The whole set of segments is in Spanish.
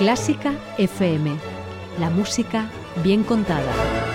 Clásica FM. La música bien contada.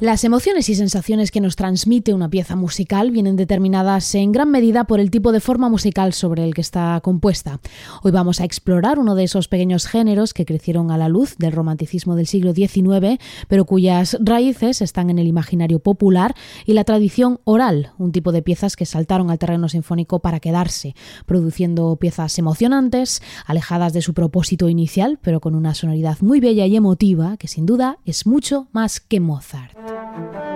Las emociones y sensaciones que nos transmite una pieza musical vienen determinadas en gran medida por el tipo de forma musical sobre el que está compuesta. Hoy vamos a explorar uno de esos pequeños géneros que crecieron a la luz del romanticismo del siglo XIX, pero cuyas raíces están en el imaginario popular y la tradición oral, un tipo de piezas que saltaron al terreno sinfónico para quedarse, produciendo piezas emocionantes, alejadas de su propósito inicial, pero con una sonoridad muy bella y emotiva que sin duda es mucho más que Mozart. Thank you.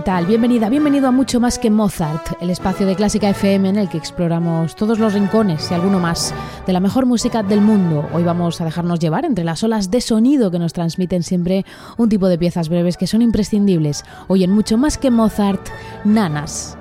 ¿Qué tal? Bienvenida, bienvenido a Mucho Más que Mozart, el espacio de Clásica FM en el que exploramos todos los rincones y alguno más de la mejor música del mundo. Hoy vamos a dejarnos llevar entre las olas de sonido que nos transmiten siempre un tipo de piezas breves que son imprescindibles. Hoy en Mucho Más que Mozart, Nanas.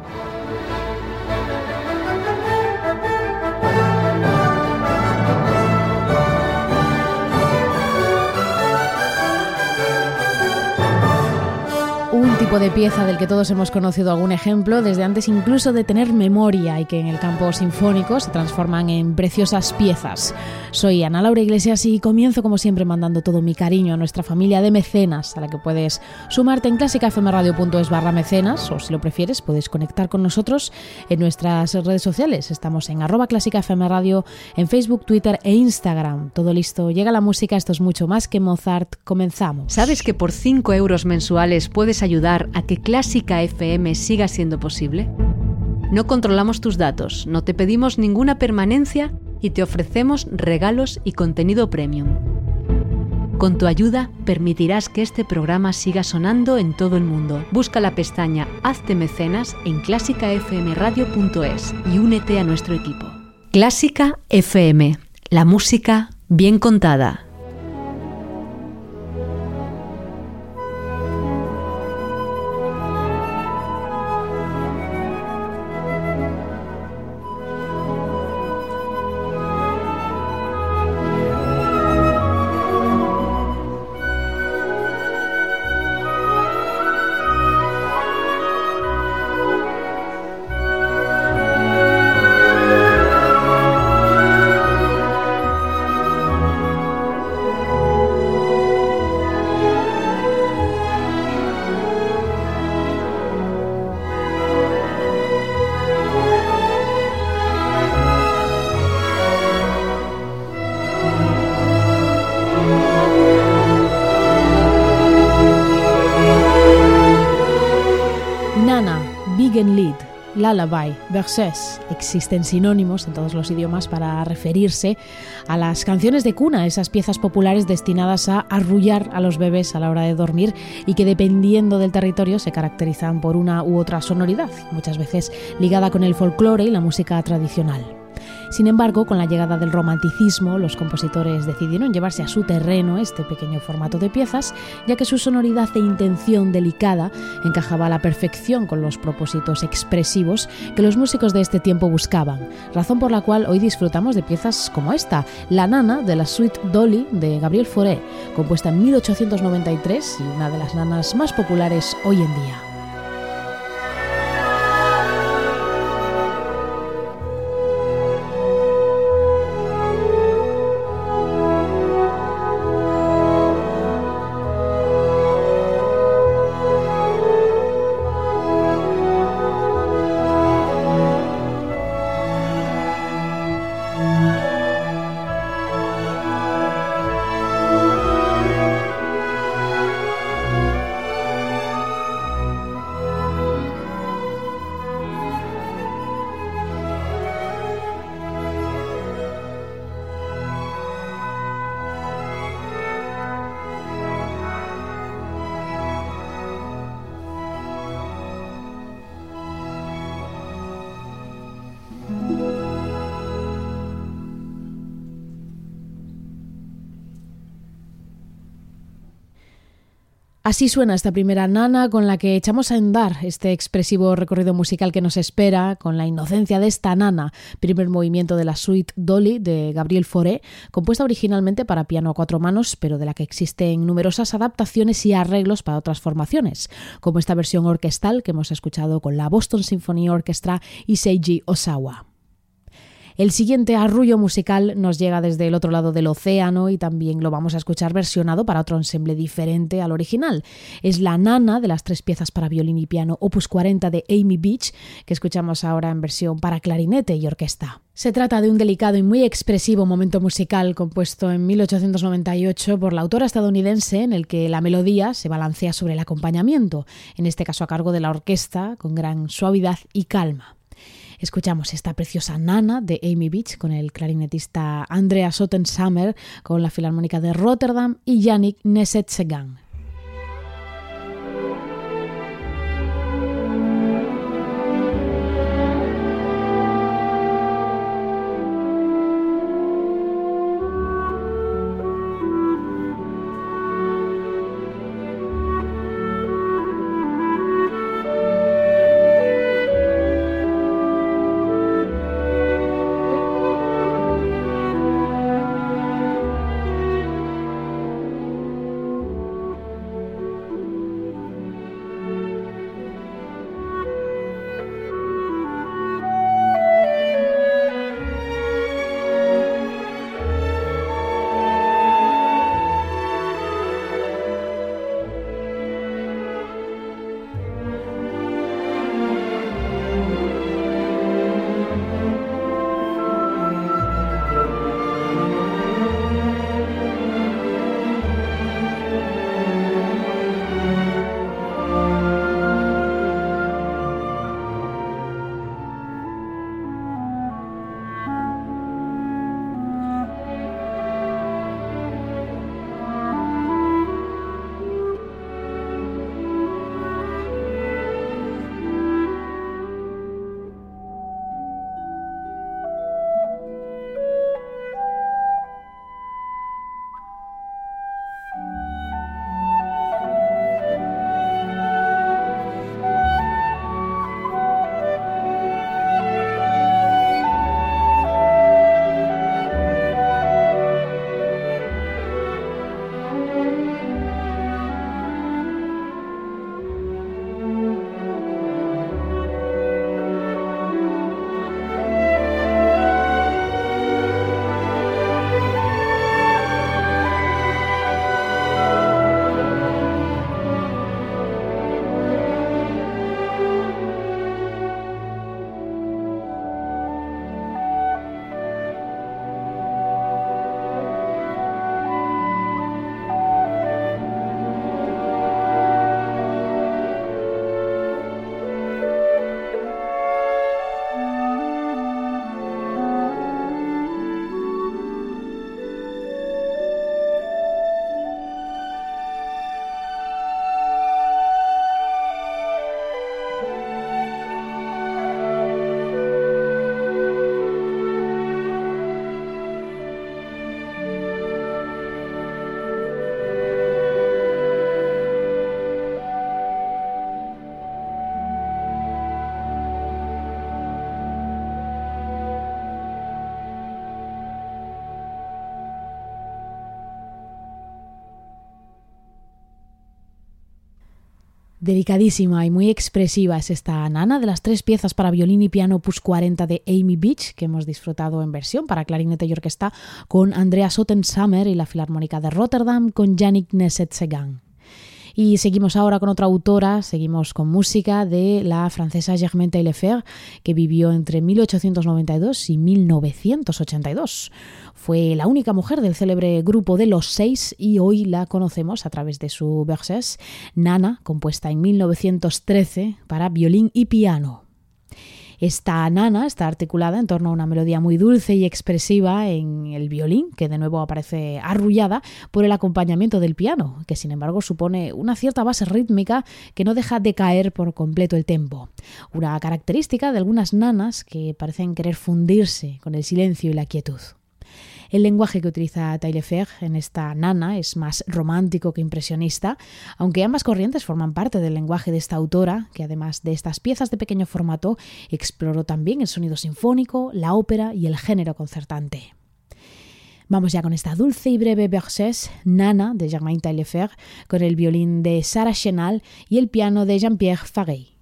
Tipo de pieza del que todos hemos conocido algún ejemplo, desde antes incluso de tener memoria y que en el campo sinfónico se transforman en preciosas piezas. Soy Ana Laura Iglesias y comienzo como siempre mandando todo mi cariño a nuestra familia de mecenas, a la que puedes sumarte en clásicafmradio.es barra mecenas o si lo prefieres puedes conectar con nosotros en nuestras redes sociales. Estamos en arroba clásicafmradio en Facebook, Twitter e Instagram. Todo listo, llega la música, esto es mucho más que Mozart, comenzamos. ¿Sabes que por 5 euros mensuales puedes ayudar a que Clásica FM siga siendo posible? No controlamos tus datos, no te pedimos ninguna permanencia y te ofrecemos regalos y contenido premium. Con tu ayuda permitirás que este programa siga sonando en todo el mundo. Busca la pestaña Hazte mecenas en clásicafmradio.es y únete a nuestro equipo. Clásica FM, la música bien contada. Lullaby, versés, existen sinónimos en todos los idiomas para referirse a las canciones de cuna, esas piezas populares destinadas a arrullar a los bebés a la hora de dormir y que dependiendo del territorio se caracterizan por una u otra sonoridad, muchas veces ligada con el folclore y la música tradicional. Sin embargo, con la llegada del romanticismo, los compositores decidieron llevarse a su terreno este pequeño formato de piezas, ya que su sonoridad e intención delicada encajaba a la perfección con los propósitos expresivos que los músicos de este tiempo buscaban, razón por la cual hoy disfrutamos de piezas como esta, La Nana de la Suite Dolly de Gabriel Fauré, compuesta en 1893 y una de las nanas más populares hoy en día. Así suena esta primera nana con la que echamos a andar este expresivo recorrido musical que nos espera, con la inocencia de esta nana, primer movimiento de la suite Dolly de Gabriel Fauré, compuesta originalmente para piano a cuatro manos, pero de la que existen numerosas adaptaciones y arreglos para otras formaciones, como esta versión orquestal que hemos escuchado con la Boston Symphony Orchestra y Seiji Osawa. El siguiente arrullo musical nos llega desde el otro lado del océano y también lo vamos a escuchar versionado para otro ensemble diferente al original. Es la nana de las tres piezas para violín y piano Opus 40 de Amy Beach, que escuchamos ahora en versión para clarinete y orquesta. Se trata de un delicado y muy expresivo momento musical compuesto en 1898 por la autora estadounidense en el que la melodía se balancea sobre el acompañamiento, en este caso a cargo de la orquesta, con gran suavidad y calma. Escuchamos esta preciosa nana de Amy Beach con el clarinetista Andrea Sottensammer, con la Filarmónica de Rotterdam y Yannick Nesetsegan. Delicadísima y muy expresiva es esta nana de las tres piezas para violín y piano Opus 40 de Amy Beach, que hemos disfrutado en versión para clarinete y orquesta con Andrea Sottensammer y la Filarmónica de Rotterdam con Yannick Neset-Segan. Y seguimos ahora con otra autora, seguimos con música de la francesa Germaine Taillefer, que vivió entre 1892 y 1982. Fue la única mujer del célebre grupo de Los Seis y hoy la conocemos a través de su Verses, Nana, compuesta en 1913 para violín y piano. Esta nana está articulada en torno a una melodía muy dulce y expresiva en el violín, que de nuevo aparece arrullada por el acompañamiento del piano, que sin embargo supone una cierta base rítmica que no deja de caer por completo el tempo. Una característica de algunas nanas que parecen querer fundirse con el silencio y la quietud. El lenguaje que utiliza Taillefer en esta nana es más romántico que impresionista, aunque ambas corrientes forman parte del lenguaje de esta autora, que además de estas piezas de pequeño formato, exploró también el sonido sinfónico, la ópera y el género concertante. Vamos ya con esta dulce y breve Bergès, Nana, de Germain Taillefer, con el violín de Sarah Chenal y el piano de Jean-Pierre Farey.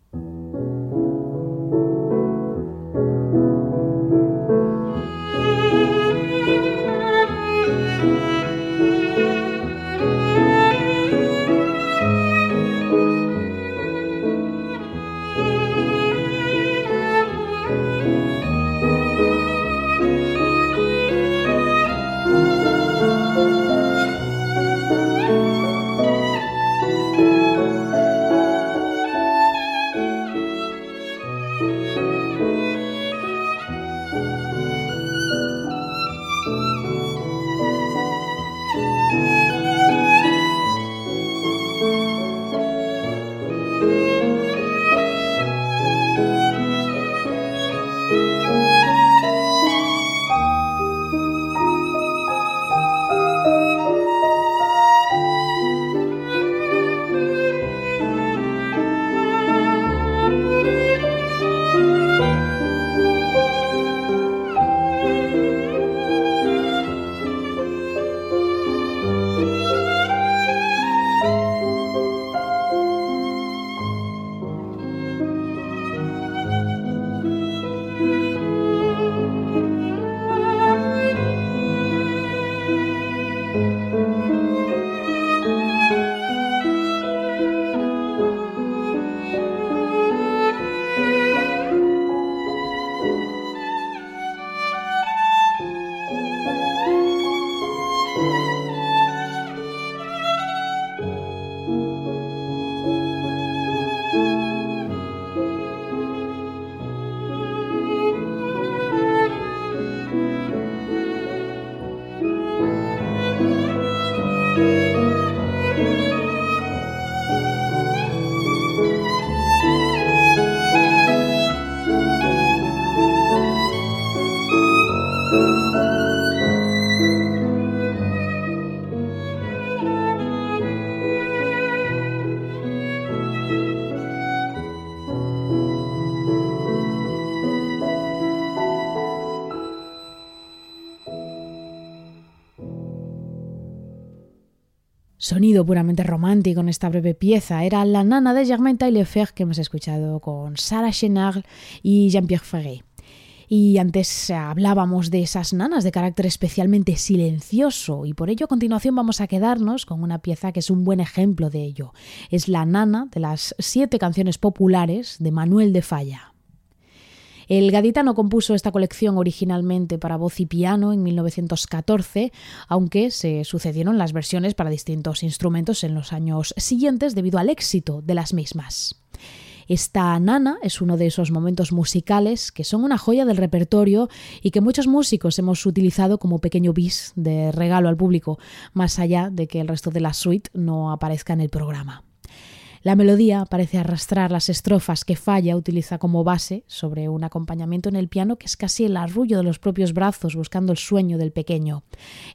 Thank you. Puramente romántico en esta breve pieza era La nana de Germain Taillefer que hemos escuchado con Sarah Chenard y Jean-Pierre Ferré. Y antes hablábamos de esas nanas de carácter especialmente silencioso y por ello a continuación vamos a quedarnos con una pieza que es un buen ejemplo de ello. Es la nana de las siete canciones populares de Manuel de Falla. El gaditano compuso esta colección originalmente para voz y piano en 1914, aunque se sucedieron las versiones para distintos instrumentos en los años siguientes debido al éxito de las mismas. Esta nana es uno de esos momentos musicales que son una joya del repertorio y que muchos músicos hemos utilizado como pequeño bis de regalo al público, más allá de que el resto de la suite no aparezca en el programa. La melodía parece arrastrar las estrofas que Falla utiliza como base sobre un acompañamiento en el piano que es casi el arrullo de los propios brazos buscando el sueño del pequeño.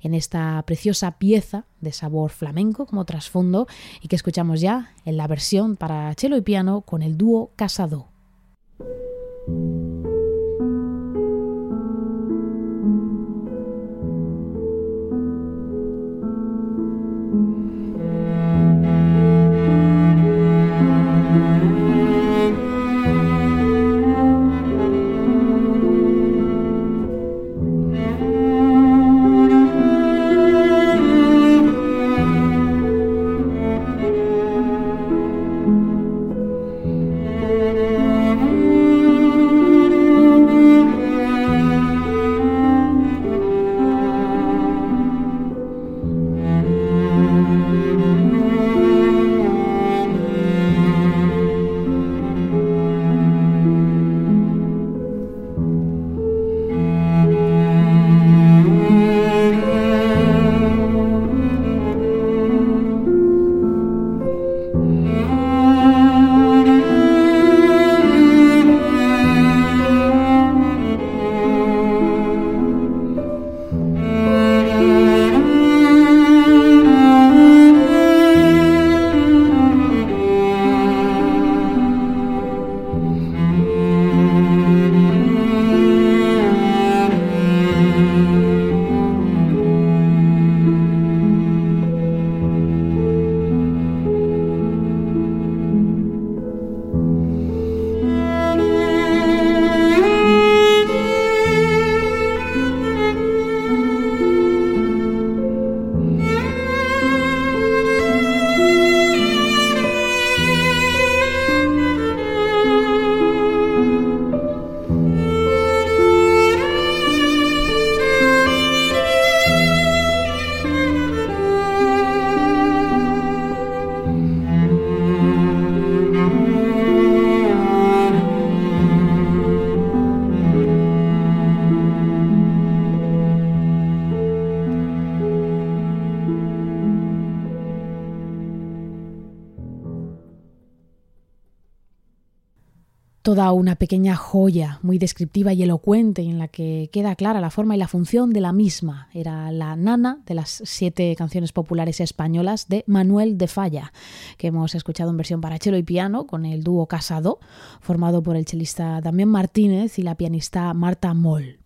En esta preciosa pieza de sabor flamenco como trasfondo y que escuchamos ya en la versión para cello y piano con el dúo Casado. Toda una pequeña joya muy descriptiva y elocuente en la que queda clara la forma y la función de la misma. Era la nana de las siete canciones populares españolas de Manuel de Falla, que hemos escuchado en versión para cello y piano con el dúo Casado, formado por el chelista Damián Martínez y la pianista Marta Moll.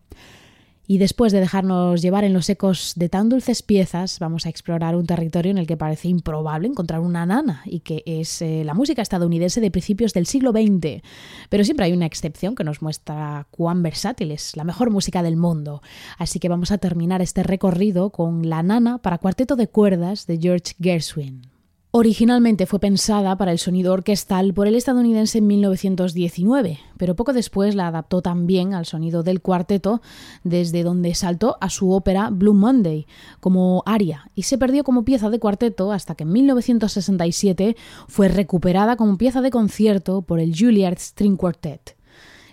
Y después de dejarnos llevar en los ecos de tan dulces piezas, vamos a explorar un territorio en el que parece improbable encontrar una nana, y que es eh, la música estadounidense de principios del siglo XX. Pero siempre hay una excepción que nos muestra cuán versátil es la mejor música del mundo. Así que vamos a terminar este recorrido con La nana para cuarteto de cuerdas de George Gershwin. Originalmente fue pensada para el sonido orquestal por el estadounidense en 1919, pero poco después la adaptó también al sonido del cuarteto, desde donde saltó a su ópera Blue Monday como aria y se perdió como pieza de cuarteto hasta que en 1967 fue recuperada como pieza de concierto por el Juilliard String Quartet.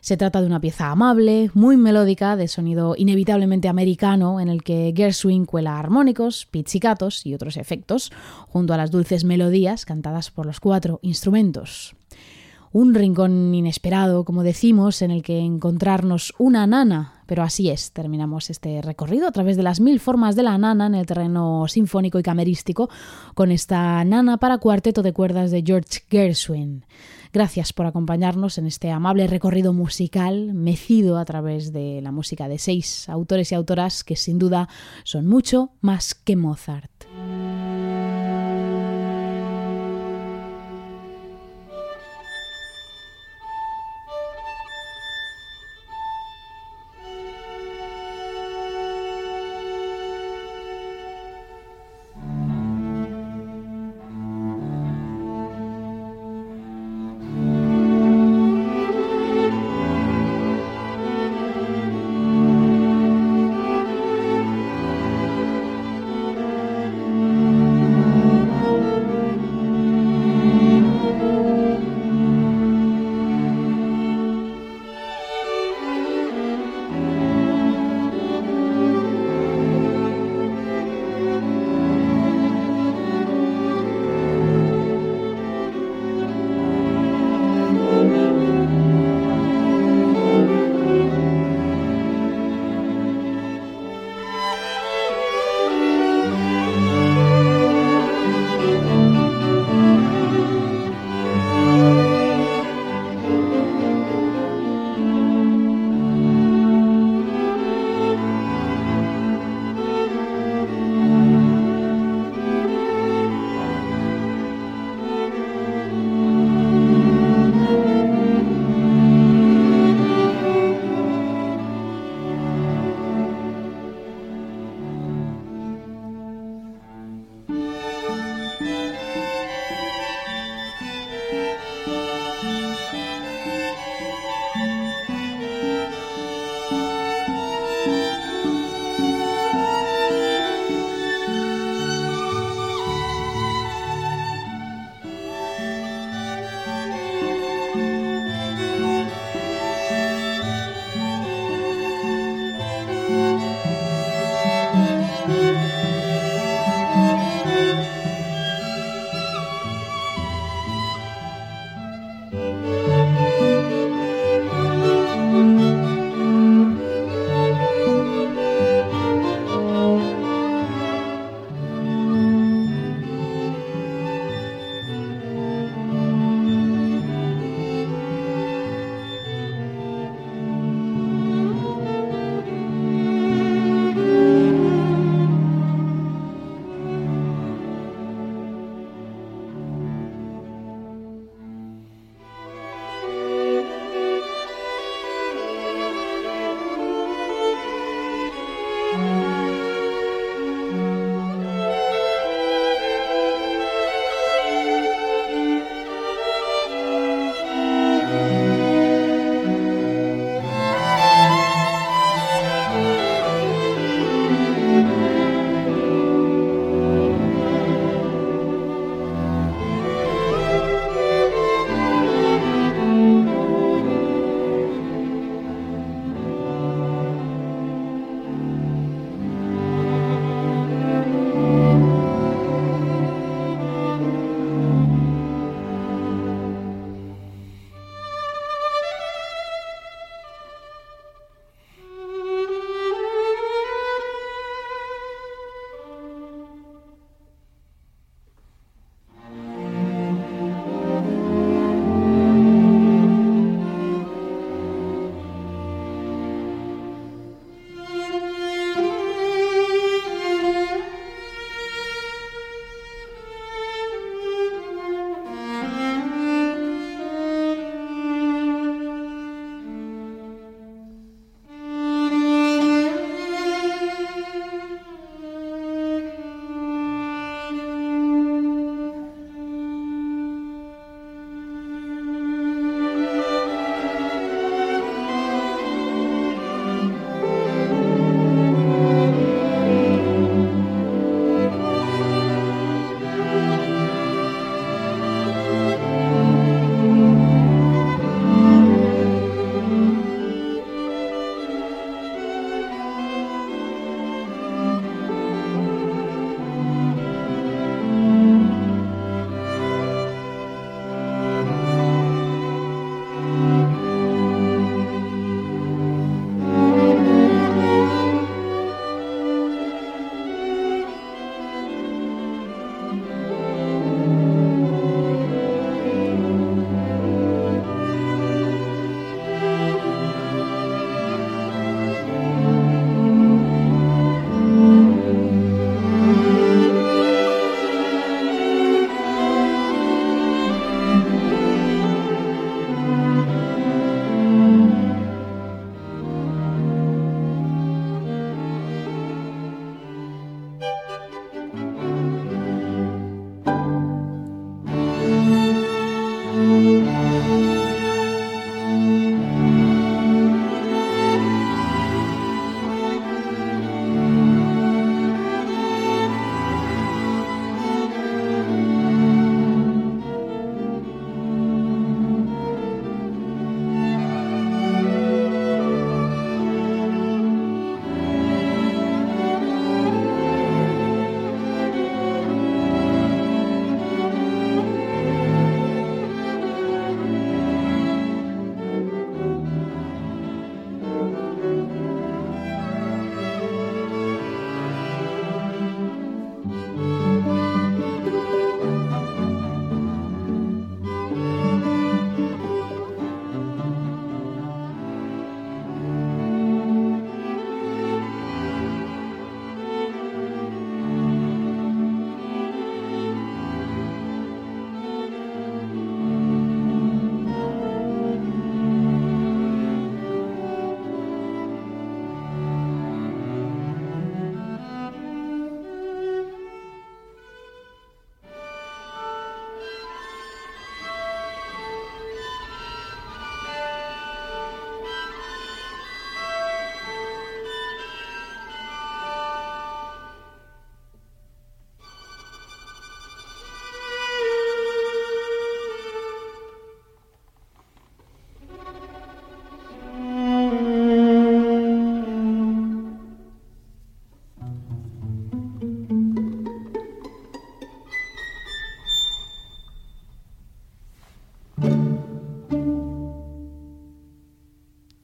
Se trata de una pieza amable, muy melódica, de sonido inevitablemente americano, en el que Gershwin cuela armónicos, pizzicatos y otros efectos, junto a las dulces melodías cantadas por los cuatro instrumentos. Un rincón inesperado, como decimos, en el que encontrarnos una nana, pero así es, terminamos este recorrido a través de las mil formas de la nana en el terreno sinfónico y camerístico con esta nana para cuarteto de cuerdas de George Gershwin. Gracias por acompañarnos en este amable recorrido musical mecido a través de la música de seis autores y autoras que sin duda son mucho más que Mozart.